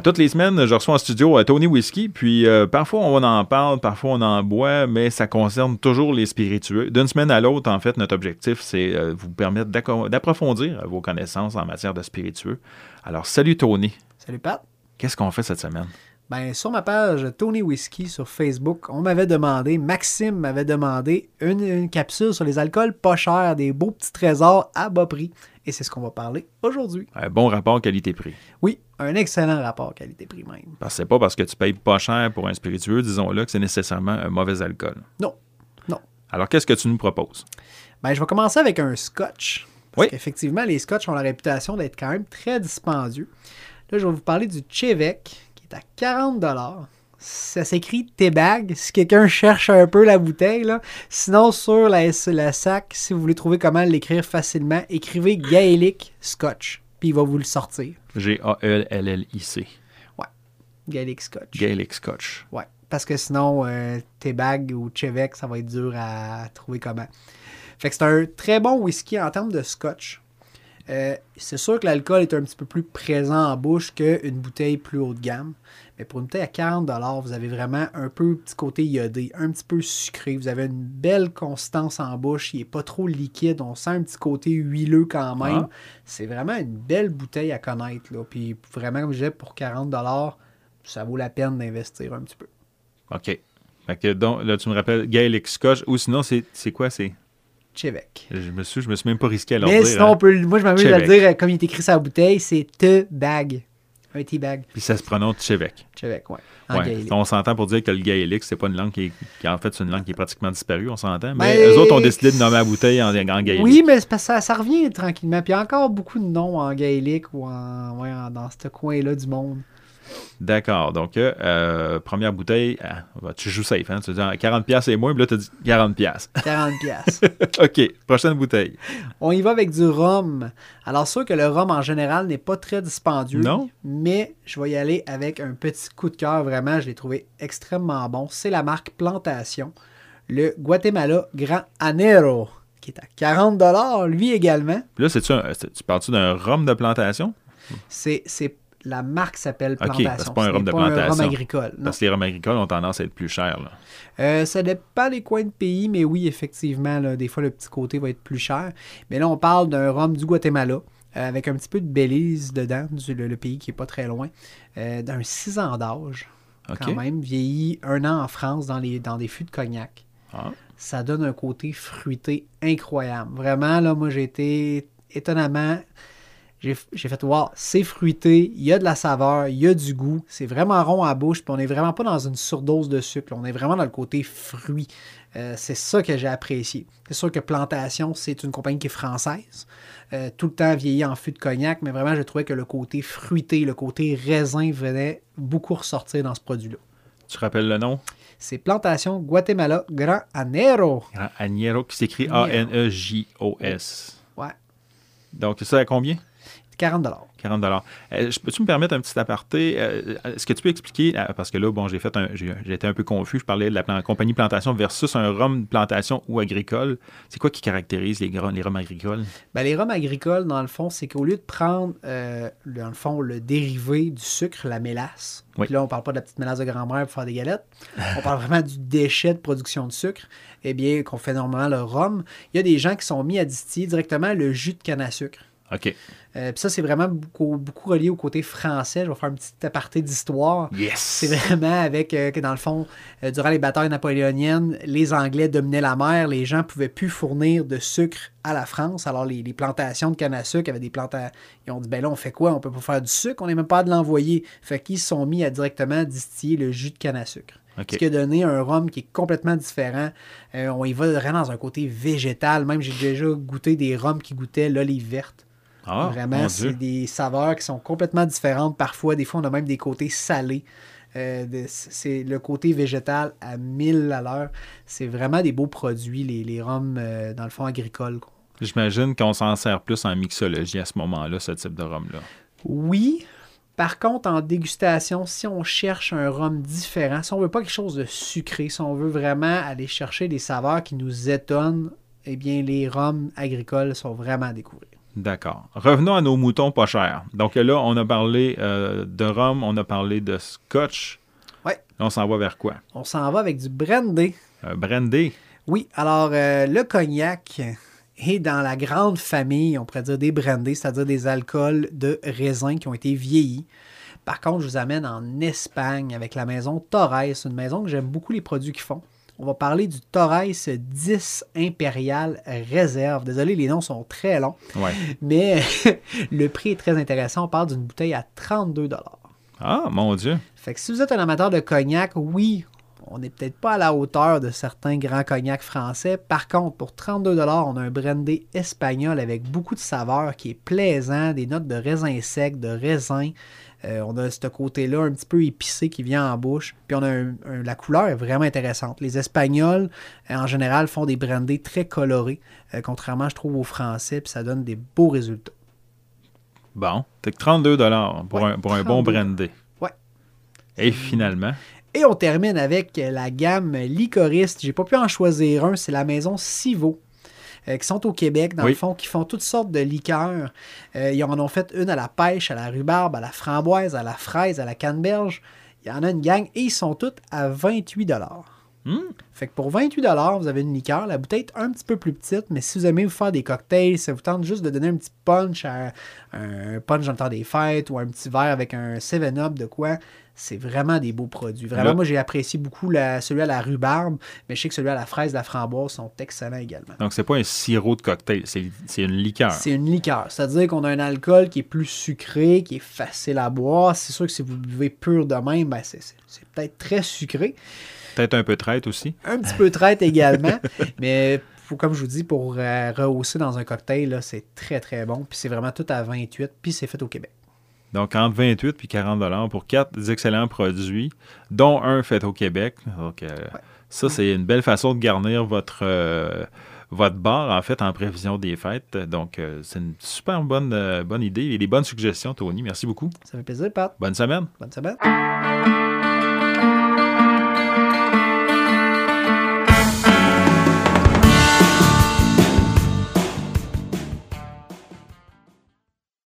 À toutes les semaines, je reçois en studio euh, Tony Whiskey, puis euh, parfois on en parle, parfois on en boit, mais ça concerne toujours les spiritueux. D'une semaine à l'autre, en fait, notre objectif, c'est euh, vous permettre d'approfondir vos connaissances en matière de spiritueux. Alors, salut Tony. Salut Pat. Qu'est-ce qu'on fait cette semaine? Ben, sur ma page Tony Whiskey sur Facebook, on m'avait demandé, Maxime m'avait demandé une, une capsule sur les alcools pas chers, des beaux petits trésors à bas prix. Et c'est ce qu'on va parler aujourd'hui. Un bon rapport qualité-prix. Oui, un excellent rapport qualité-prix même. Parce que c'est pas parce que tu payes pas cher pour un spiritueux, disons-le, que c'est nécessairement un mauvais alcool. Non, non. Alors, qu'est-ce que tu nous proposes? Ben, je vais commencer avec un scotch. Parce Oui. qu'effectivement, les scotch ont la réputation d'être quand même très dispendieux. Là, je vais vous parler du Chevek, à 40 Ça s'écrit T-Bag, si quelqu'un cherche un peu la bouteille. Là. Sinon, sur la, la sac, si vous voulez trouver comment l'écrire facilement, écrivez Gaelic Scotch, puis il va vous le sortir. G-A-L-L-L-I-C. Gaelic Scotch. Gaelic Scotch. Ouais. Parce que sinon, euh, T-Bag ou Chevek, ça va être dur à trouver comment. Fait que c'est un très bon whisky en termes de scotch. Euh, c'est sûr que l'alcool est un petit peu plus présent en bouche qu'une bouteille plus haut de gamme. Mais pour une bouteille à 40 vous avez vraiment un peu petit côté iodé, un petit peu sucré. Vous avez une belle consistance en bouche. Il n'est pas trop liquide. On sent un petit côté huileux quand même. Ah. C'est vraiment une belle bouteille à connaître. Là. Puis vraiment, comme je disais, pour 40 ça vaut la peine d'investir un petit peu. OK. Fait que donc, là, tu me rappelles Gaelic Scotch, ou sinon, c'est c'est quoi? C'est? Chevek. Je me suis, je me suis même pas risqué à leur Mais dire. sinon, hein. on peut, moi, je m'amuse à le dire, comme il est écrit sur la bouteille, c'est te bag. Un tea bag. Puis ça se prononce Chevek. Chevek, ouais. En Ouais. On s'entend pour dire que le gaélique, c'est pas une langue qui, est, qui, en fait, c'est une langue qui est pratiquement disparue, on s'entend. Mais Ben, eux autres ont décidé de nommer la bouteille en, en gaélique. Oui, mais c'est parce que ça, ça revient tranquillement. Puis il y a encore beaucoup de noms en gaélique ou en, ouais, en- dans ce coin-là du monde. D'accord. Donc, euh, euh, première bouteille, ah, bah, tu joues safe, hein? Tu dis ah, 40$ piastres et moins, puis là, tu dis 40$. 40 pièces. OK. Prochaine bouteille. On y va avec du rhum. Alors, sûr que le rhum en général n'est pas très dispendieux. Non. Mais je vais y aller avec un petit coup de cœur. Vraiment, je l'ai trouvé extrêmement bon. C'est la marque Plantation. Le Guatemala Grand Anero, qui est à 40 lui également. Puis là, c'est- tu parles-tu d'un rhum de plantation? C'est, c'est la marque s'appelle Plantation. c'est pas un rhum de pas un rhum plantation. agricole. non. Parce que les rhums agricoles ont tendance à être plus chers. Là. Euh, ça dépend des coins de pays, mais oui, effectivement, là, des fois, le petit côté va être plus cher. Mais là, on parle d'un rhum du Guatemala, euh, avec un petit peu de Belize dedans, du- le, le pays qui est pas très loin, euh, d'un 6 ans d'âge, quand même, vieilli un an en France dans, les, dans des fûts de cognac. Ah. Ça donne un côté fruité incroyable. Vraiment, là, moi, j'ai été étonnamment... J'ai fait voir, c'est fruité, il y a de la saveur, il y a du goût, c'est vraiment rond à bouche, puis on n'est vraiment pas dans une surdose de sucre, on est vraiment dans le côté fruit. Euh, c'est ça que j'ai apprécié. C'est sûr que Plantation, c'est une compagnie qui est française, euh, tout le temps vieilli en fût de cognac, mais vraiment, j'ai trouvé que le côté fruité, le côté raisin venait beaucoup ressortir dans ce produit-là. Tu rappelles le nom? C'est Plantation Guatemala Grand Anero. Grand Añero, qui s'écrit. A-N-E-J-O-S. Ouais, Donc, ça à combien? 40 40 Euh, Peux-tu me permettre un petit aparté? Euh, Est-ce que tu peux expliquer, euh, parce que là, bon, j'ai fait un, j'ai été un peu confus, je parlais de la plan- compagnie plantation versus un rhum de plantation ou agricole. C'est quoi qui caractérise les, les rhums agricoles? Ben, les rhums agricoles, dans le fond, c'est qu'au lieu de prendre, euh, dans le fond, le dérivé du sucre, la mélasse, Oui. puis là, on parle pas de la petite mélasse de grand-mère pour faire des galettes, on parle vraiment du déchet de production de sucre, eh bien, qu'on fait normalement le rhum, il y a des gens qui sont mis à distiller directement le jus de canne à sucre. OK. Euh, puis ça, c'est vraiment beaucoup, beaucoup relié au côté français. Je vais faire un petit aparté d'histoire. Yes! C'est vraiment avec euh, que dans le fond, euh, durant les batailles napoléoniennes, les Anglais dominaient la mer, les gens pouvaient plus fournir de sucre à la France. Alors les, les plantations de canne à sucre avaient des plantations. Ils ont dit ben là on fait quoi? On peut pas faire du sucre, on n'est même pas de l'envoyer. Fait qu'ils se sont mis à directement distiller le jus de canne à sucre. OK. Ce qui a donné un rhum qui est complètement différent. On y va vraiment dans un côté végétal. Même j'ai déjà goûté des rhums qui goûtaient l'olive verte. Ah, Vraiment, c'est des saveurs qui sont complètement différentes. Parfois, des fois, on a même des côtés salés. Euh, de- c'est le côté végétal à 1000 à l'heure. C'est vraiment des beaux produits, les, les rhums, euh, dans le fond, agricoles. J'imagine qu'on s'en sert plus en mixologie à ce moment-là, ce type de rhum-là. Oui. Par contre, en dégustation, si on cherche un rhum différent, si on veut pas quelque chose de sucré, si on veut vraiment aller chercher des saveurs qui nous étonnent, eh bien, les rhums agricoles sont vraiment à découvrir. D'accord. Revenons à nos moutons pas chers. Donc là, on a parlé euh, de rhum, on a parlé de scotch. Ouais. Là, on s'en va vers quoi? On s'en va avec du brandy. Euh, brandy. Oui, alors euh, le cognac est dans la grande famille, on pourrait dire des brandés, c'est-à-dire des alcools de raisin qui ont été vieillis. Par contre, je vous amène en Espagne avec la maison Torres, une maison que j'aime beaucoup les produits qu'ils font. On va parler du Torres 10 Impérial Réserve. Désolé, les noms sont très longs, Ouais. mais le prix est très intéressant. On parle d'une bouteille à 32 Ah, mon Dieu. Fait que si vous êtes un amateur de cognac, oui, on n'est peut-être pas à la hauteur de certains grands cognacs français. Par contre, pour 32 on a un brandy espagnol avec beaucoup de saveurs qui est plaisant, des notes de raisin sec, de raisin. Euh, on a ce côté-là un petit peu épicé qui vient en bouche. Puis on a un- un- la couleur est vraiment intéressante. Les Espagnols, euh, en général, font des brandés très colorés, euh, contrairement, je trouve, aux Français, puis ça donne des beaux résultats. Bon. Que 32 pour, Ouais, un, pour un bon 32. brandy. Ouais. Et finalement, Et on termine avec la gamme Licoriste. J'ai pas pu en choisir un, c'est la maison Sivo. euh, qui sont au Québec, dans Oui. le fond, qui font toutes sortes de liqueurs. Euh, ils en ont fait une à la pêche, à la rhubarbe, à la framboise, à la fraise, à la canneberge. Il y en a une gang et ils sont toutes à 28 Hmm? Fait que pour 28 vous avez une liqueur. La bouteille est un petit peu plus petite, mais si vous aimez vous faire des cocktails, ça vous tente juste de donner un petit punch à un punch dans le temps des fêtes ou un petit verre avec un 7-up de quoi, c'est vraiment des beaux produits. Vraiment, Là- moi, j'ai apprécié beaucoup la- celui à la rhubarbe, mais je sais que celui à la fraise, la framboise sont excellents également. donc c'est pas un sirop de cocktail, c'est une liqueur. C'est une liqueur. C'est-à-dire qu'on a un alcool qui est plus sucré, qui est facile à boire. C'est sûr que si vous buvez pur de même, ben c'est peut-être très sucré. Peut-être un peu traite aussi. Un petit peu traite également. mais comme je vous dis, pour euh, rehausser dans un cocktail, c'est très très bon. Puis c'est vraiment tout à 28. Puis c'est fait au Québec. Donc, entre 28 et 40 pour quatre excellents produits, dont un fait au Québec. Donc, euh, ça, c'est une belle façon de garnir votre, euh, votre bar, en fait, en prévision des fêtes. Donc, c'est une super bonne, bonne idée et des bonnes suggestions, Tony. Merci beaucoup. Ça fait plaisir, Pat. Bonne semaine. Bonne semaine.